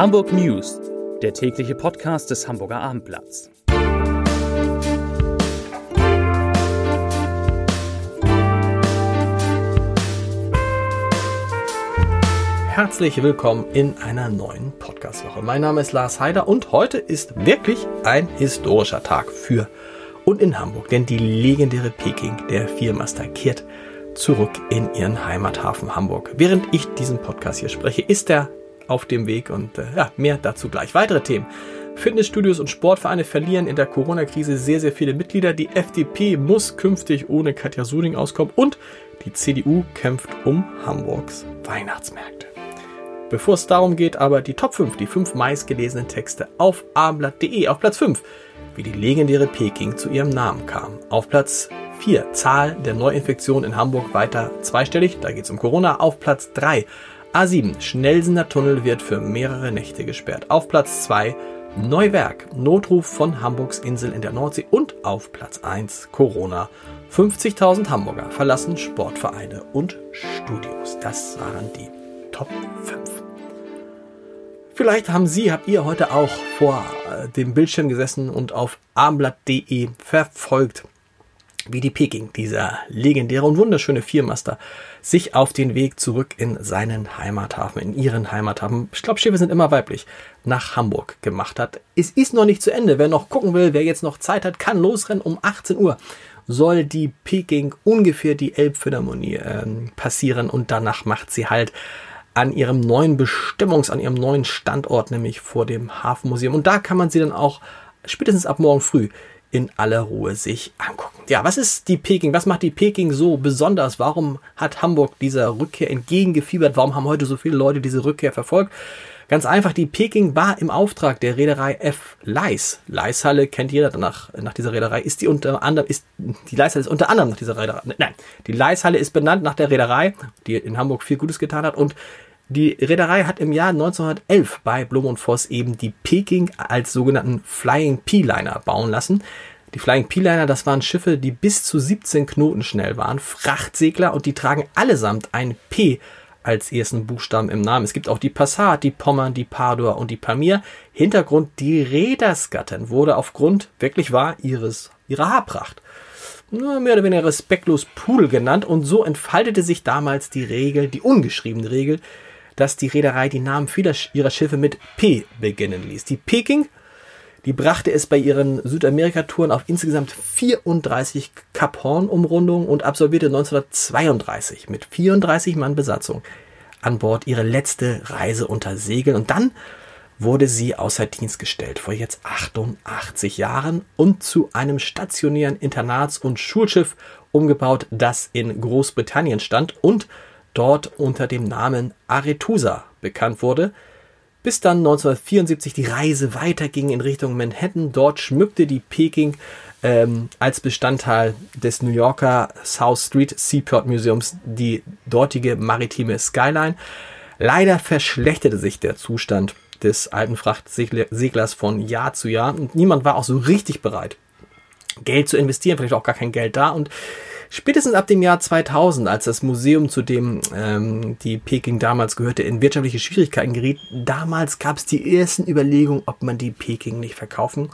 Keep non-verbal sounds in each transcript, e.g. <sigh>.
Hamburg News, der tägliche Podcast des Hamburger Abendblatts. Herzlich willkommen in einer neuen Podcastwoche. Mein Name ist Lars Heider und heute ist wirklich ein historischer Tag für und in Hamburg, denn die legendäre Peking der Viermaster kehrt zurück in ihren Heimathafen Hamburg. Während ich diesen Podcast hier spreche, ist er auf dem Weg und äh, ja, mehr dazu gleich. Weitere Themen. Fitnessstudios und Sportvereine verlieren in der Corona-Krise sehr, sehr viele Mitglieder. Die FDP muss künftig ohne Katja Suding auskommen und die CDU kämpft um Hamburgs Weihnachtsmärkte. Bevor es darum geht, aber die Top 5, die 5 meistgelesenen Texte auf abendblatt.de. Auf Platz 5, wie die legendäre Peking zu ihrem Namen kam. Auf Platz 4, Zahl der Neuinfektionen in Hamburg weiter zweistellig, da geht es um Corona. Auf Platz 3, A7, Schnellsener Tunnel wird für mehrere Nächte gesperrt. Auf Platz 2 Neuwerk, Notruf von Hamburgs Insel in der Nordsee und auf Platz 1 Corona. 50.000 Hamburger verlassen Sportvereine und Studios. Das waren die Top 5. Vielleicht haben Sie, habt ihr heute auch vor äh, dem Bildschirm gesessen und auf abendblatt.de verfolgt, wie die Peking, dieser legendäre und wunderschöne Viermaster, sich auf den Weg zurück in seinen Heimathafen, in ihren Heimathafen, ich glaube, Schiffe sind immer weiblich, nach Hamburg gemacht hat. Es ist noch nicht zu Ende. Wer noch gucken will, wer jetzt noch Zeit hat, kann losrennen. Um 18 Uhr soll die Peking ungefähr die Elbphilharmonie äh, passieren und danach macht sie halt an ihrem neuen Bestimmungs-, an ihrem neuen Standort, nämlich vor dem Hafenmuseum. Und da kann man sie dann auch spätestens ab morgen früh in aller Ruhe sich angucken. Ja, was ist die Peking? Was macht die Peking so besonders? Warum hat Hamburg dieser Rückkehr entgegengefiebert? Warum haben heute so viele Leute diese Rückkehr verfolgt? Ganz einfach, die Peking war im Auftrag der Reederei F. Leis. Leishalle kennt jeder nach, nach dieser Reederei. Ist die unter anderem, ist, die Leishalle ist unter anderem nach dieser Reederei. Nein, die Leishalle ist benannt nach der Reederei, die in Hamburg viel Gutes getan hat und die Reederei hat im Jahr 1911 bei Blum und Voss eben die Peking als sogenannten Flying P-Liner bauen lassen. Die Flying P-Liner, das waren Schiffe, die bis zu 17 Knoten schnell waren, Frachtsegler und die tragen allesamt ein P als ersten Buchstaben im Namen. Es gibt auch die Passat, die Pommern, die Pador und die Pamir. Hintergrund, die Rädersgattern wurde aufgrund, wirklich wahr, ihres, ihrer Haarpracht nur mehr oder weniger respektlos Pudel genannt und so entfaltete sich damals die Regel, die ungeschriebene Regel, dass die Reederei die Namen vieler ihrer Schiffe mit P beginnen ließ. Die Peking, die brachte es bei ihren Südamerika-Touren auf insgesamt 34 Kap Horn-Umrundungen und absolvierte 1932 mit 34 Mann Besatzung an Bord ihre letzte Reise unter Segeln und dann wurde sie außer Dienst gestellt vor jetzt 88 Jahren und zu einem stationären Internats- und Schulschiff umgebaut, das in Großbritannien stand und dort unter dem Namen Arethusa bekannt wurde, bis dann 1974 die Reise weiterging in Richtung Manhattan. Dort schmückte die Peking ähm, als Bestandteil des New Yorker South Street Seaport Museums die dortige maritime Skyline. Leider verschlechterte sich der Zustand des alten Frachtseglers von Jahr zu Jahr und niemand war auch so richtig bereit, Geld zu investieren, vielleicht auch gar kein Geld da und Spätestens ab dem Jahr 2000, als das Museum, zu dem ähm, die Peking damals gehörte, in wirtschaftliche Schwierigkeiten geriet, damals gab es die ersten Überlegungen, ob man die Peking nicht verkaufen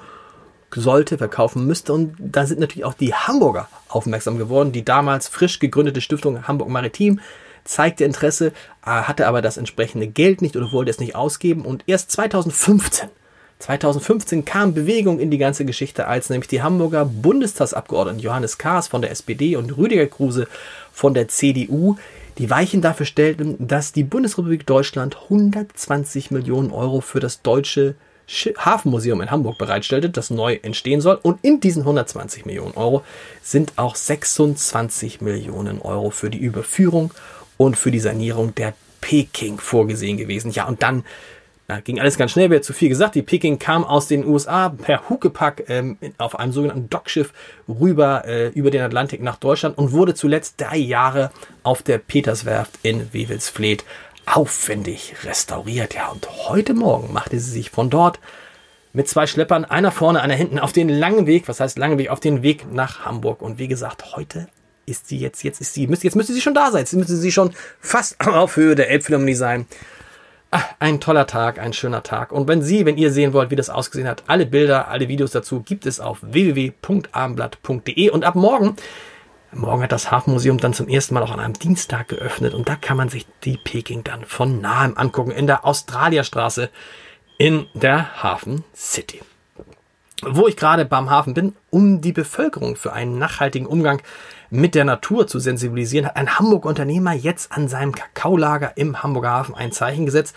sollte, verkaufen müsste. Und da sind natürlich auch die Hamburger aufmerksam geworden. Die damals frisch gegründete Stiftung Hamburg Maritim zeigte Interesse, äh, hatte aber das entsprechende Geld nicht oder wollte es nicht ausgeben. Und erst 2015 2015 kam Bewegung in die ganze Geschichte, als nämlich die Hamburger Bundestagsabgeordneten Johannes Kahrs von der SPD und Rüdiger Kruse von der CDU die Weichen dafür stellten, dass die Bundesrepublik Deutschland 120 Millionen Euro für das deutsche Hafenmuseum in Hamburg bereitstellte, das neu entstehen soll. Und in diesen 120 Millionen Euro sind auch 26 Millionen Euro für die Überführung und für die Sanierung der Peking vorgesehen gewesen. Ja, und dann ja, ging alles ganz schnell, wäre zu viel gesagt. Die Peking kam aus den USA per Huckepack ähm, auf einem sogenannten Dockschiff rüber äh, über den Atlantik nach Deutschland und wurde zuletzt drei Jahre auf der Peterswerft in Wewelsfleth aufwendig restauriert. Ja, und heute Morgen machte sie sich von dort mit zwei Schleppern, einer vorne, einer hinten, auf den langen Weg, was heißt langen Weg, auf den Weg nach Hamburg. Und wie gesagt, heute ist sie jetzt, jetzt ist sie, jetzt müsste sie schon da sein, jetzt müsste sie schon fast <laughs> auf Höhe der Elbphilharmonie sein Ah, ein toller Tag, ein schöner Tag. Und wenn Sie, wenn ihr sehen wollt, wie das ausgesehen hat, alle Bilder, alle Videos dazu gibt es auf www.abendblatt.de. Und ab morgen, morgen hat das Hafenmuseum dann zum ersten Mal auch an einem Dienstag geöffnet. Und da kann man sich die Peking dann von nahem angucken in der Australierstraße in der Hafen City. Wo ich gerade beim Hafen bin, um die Bevölkerung für einen nachhaltigen Umgang mit der Natur zu sensibilisieren, hat ein Hamburger Unternehmer jetzt an seinem Kakaolager im Hamburger Hafen ein Zeichen gesetzt.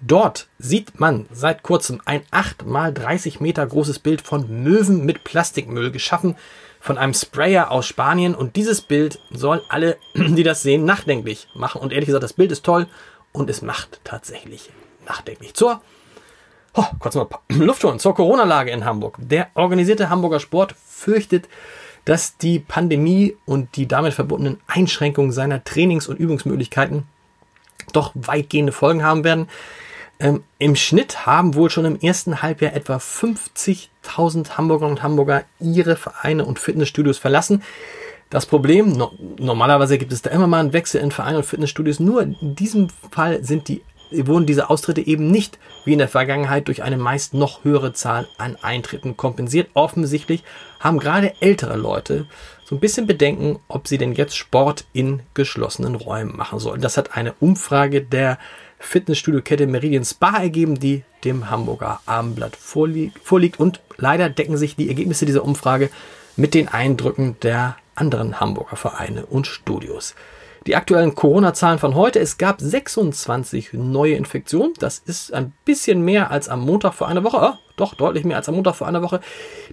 Dort sieht man seit kurzem ein 8 mal 30 Meter großes Bild von Möwen mit Plastikmüll geschaffen von einem Sprayer aus Spanien und dieses Bild soll alle, <clears throat> die das sehen, nachdenklich machen. Und ehrlich gesagt, das Bild ist toll und es macht tatsächlich nachdenklich. Zur Oh, kurz mal <clears throat> Luft holen zur Corona-Lage in Hamburg. Der organisierte Hamburger Sport fürchtet, dass die Pandemie und die damit verbundenen Einschränkungen seiner Trainings- und Übungsmöglichkeiten doch weitgehende Folgen haben werden. Ähm, Im Schnitt haben wohl schon im ersten Halbjahr etwa 50.000 Hamburgerinnen und Hamburger ihre Vereine und Fitnessstudios verlassen. Das Problem, no, normalerweise gibt es da immer mal einen Wechsel in Vereine und Fitnessstudios, nur in diesem Fall sind die wurden diese Austritte eben nicht wie in der Vergangenheit durch eine meist noch höhere Zahl an Eintritten kompensiert. Offensichtlich haben gerade ältere Leute so ein bisschen Bedenken, ob sie denn jetzt Sport in geschlossenen Räumen machen sollen. Das hat eine Umfrage der Fitnessstudio-Kette Meridian Spa ergeben, die dem Hamburger Abendblatt vorliegt. Und leider decken sich die Ergebnisse dieser Umfrage mit den Eindrücken der anderen Hamburger Vereine und Studios. Die aktuellen Corona-Zahlen von heute. Es gab 26 neue Infektionen. Das ist ein bisschen mehr als am Montag vor einer Woche. Oh, doch, deutlich mehr als am Montag vor einer Woche.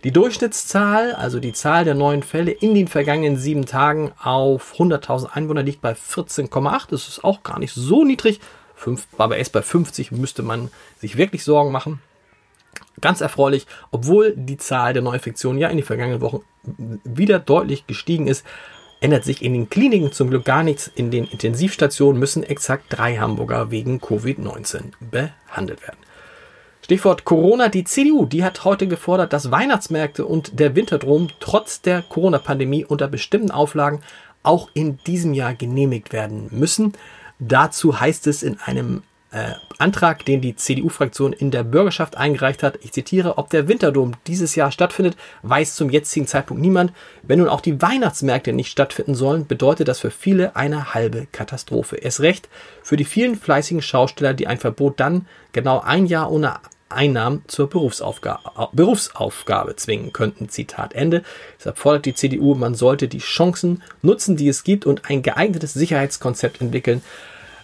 Die Durchschnittszahl, also die Zahl der neuen Fälle in den vergangenen sieben Tagen auf 100.000 Einwohner liegt bei 14,8. Das ist auch gar nicht so niedrig. Fünf, aber erst bei 50 müsste man sich wirklich Sorgen machen. Ganz erfreulich, obwohl die Zahl der Neuinfektionen ja in den vergangenen Wochen wieder deutlich gestiegen ist, ändert sich in den Kliniken zum Glück gar nichts. In den Intensivstationen müssen exakt drei Hamburger wegen Covid-19 behandelt werden. Stichwort Corona. Die CDU, die hat heute gefordert, dass Weihnachtsmärkte und der Winterdrom trotz der Corona-Pandemie unter bestimmten Auflagen auch in diesem Jahr genehmigt werden müssen. Dazu heißt es in einem äh, Antrag, den die CDU-Fraktion in der Bürgerschaft eingereicht hat. Ich zitiere, ob der Winterdom dieses Jahr stattfindet, weiß zum jetzigen Zeitpunkt niemand. Wenn nun auch die Weihnachtsmärkte nicht stattfinden sollen, bedeutet das für viele eine halbe Katastrophe. Erst recht für die vielen fleißigen Schausteller, die ein Verbot dann genau ein Jahr ohne Einnahmen zur Berufsaufgabe, Berufsaufgabe zwingen könnten. Zitat Ende. Deshalb fordert die CDU, man sollte die Chancen nutzen, die es gibt und ein geeignetes Sicherheitskonzept entwickeln,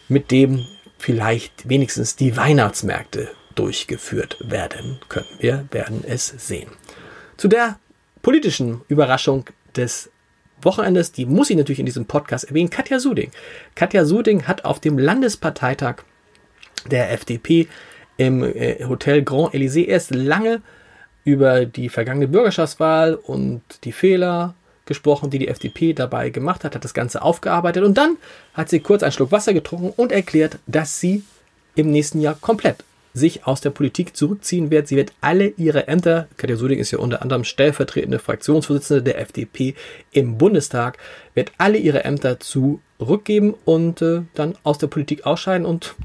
mit dem vielleicht wenigstens die Weihnachtsmärkte durchgeführt werden können. Wir werden es sehen. Zu der politischen Überraschung des Wochenendes, die muss ich natürlich in diesem Podcast erwähnen, Katja Suding. Katja Suding hat auf dem Landesparteitag der FDP im äh, Hotel Grand Elysée erst lange über die vergangene Bürgerschaftswahl und die Fehler gesprochen, die die FDP dabei gemacht hat, hat das Ganze aufgearbeitet und dann hat sie kurz einen Schluck Wasser getrunken und erklärt, dass sie im nächsten Jahr komplett sich aus der Politik zurückziehen wird. Sie wird alle ihre Ämter, Katja Suding ist ja unter anderem stellvertretende Fraktionsvorsitzende der FDP im Bundestag, wird alle ihre Ämter zurückgeben und äh, dann aus der Politik ausscheiden. Und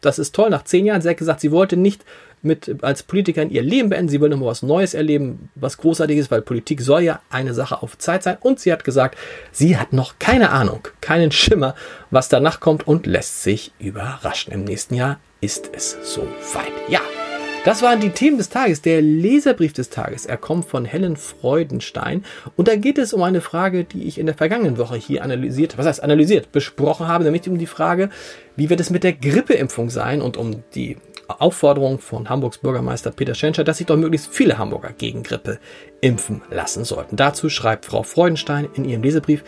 das ist toll. Nach zehn Jahren, sie hat gesagt, sie wollte nicht mit als Politikerin ihr Leben beenden. Sie will nochmal was Neues erleben, was Großartiges, weil Politik soll ja eine Sache auf Zeit sein. Und sie hat gesagt, sie hat noch keine Ahnung, keinen Schimmer, was danach kommt und lässt sich überraschen. Im nächsten Jahr ist es so weit. Ja. Das waren die Themen des Tages, der Leserbrief des Tages. Er kommt von Helen Freudenstein und da geht es um eine Frage, die ich in der vergangenen Woche hier analysiert, was heißt analysiert, besprochen habe, nämlich um die Frage, wie wird es mit der Grippeimpfung sein und um die Aufforderung von Hamburgs Bürgermeister Peter Schenscher, dass sich doch möglichst viele Hamburger gegen Grippe impfen lassen sollten. Dazu schreibt Frau Freudenstein in ihrem Lesebrief,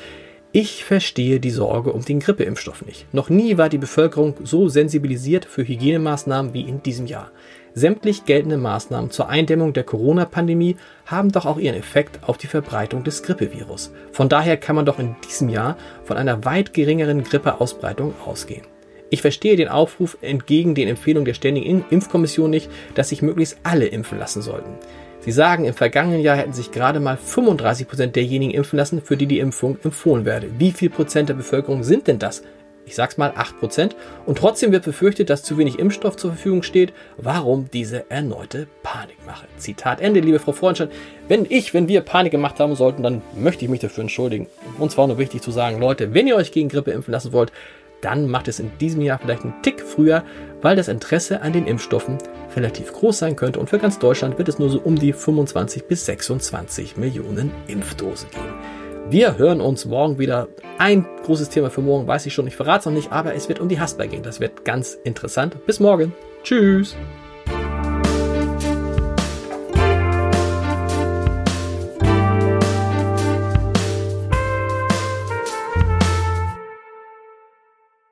ich verstehe die Sorge um den Grippeimpfstoff nicht. Noch nie war die Bevölkerung so sensibilisiert für Hygienemaßnahmen wie in diesem Jahr. Sämtlich geltende Maßnahmen zur Eindämmung der Corona-Pandemie haben doch auch ihren Effekt auf die Verbreitung des Grippevirus. Von daher kann man doch in diesem Jahr von einer weit geringeren Grippeausbreitung ausgehen. Ich verstehe den Aufruf entgegen den Empfehlungen der Ständigen Impfkommission nicht, dass sich möglichst alle impfen lassen sollten. Sie sagen, im vergangenen Jahr hätten sich gerade mal 35 Prozent derjenigen impfen lassen, für die die Impfung empfohlen werde. Wie viel Prozent der Bevölkerung sind denn das ich sag's mal 8%. Und trotzdem wird befürchtet, dass zu wenig Impfstoff zur Verfügung steht. Warum diese erneute Panikmache? Zitat Ende, liebe Frau Freundstein. Wenn ich, wenn wir Panik gemacht haben sollten, dann möchte ich mich dafür entschuldigen. Und zwar nur wichtig zu sagen, Leute, wenn ihr euch gegen Grippe impfen lassen wollt, dann macht es in diesem Jahr vielleicht einen Tick früher, weil das Interesse an den Impfstoffen relativ groß sein könnte und für ganz Deutschland wird es nur so um die 25 bis 26 Millionen Impfdosen geben. Wir hören uns morgen wieder. Ein großes Thema für morgen weiß ich schon, ich verrate es noch nicht, aber es wird um die Hasper gehen. Das wird ganz interessant. Bis morgen. Tschüss.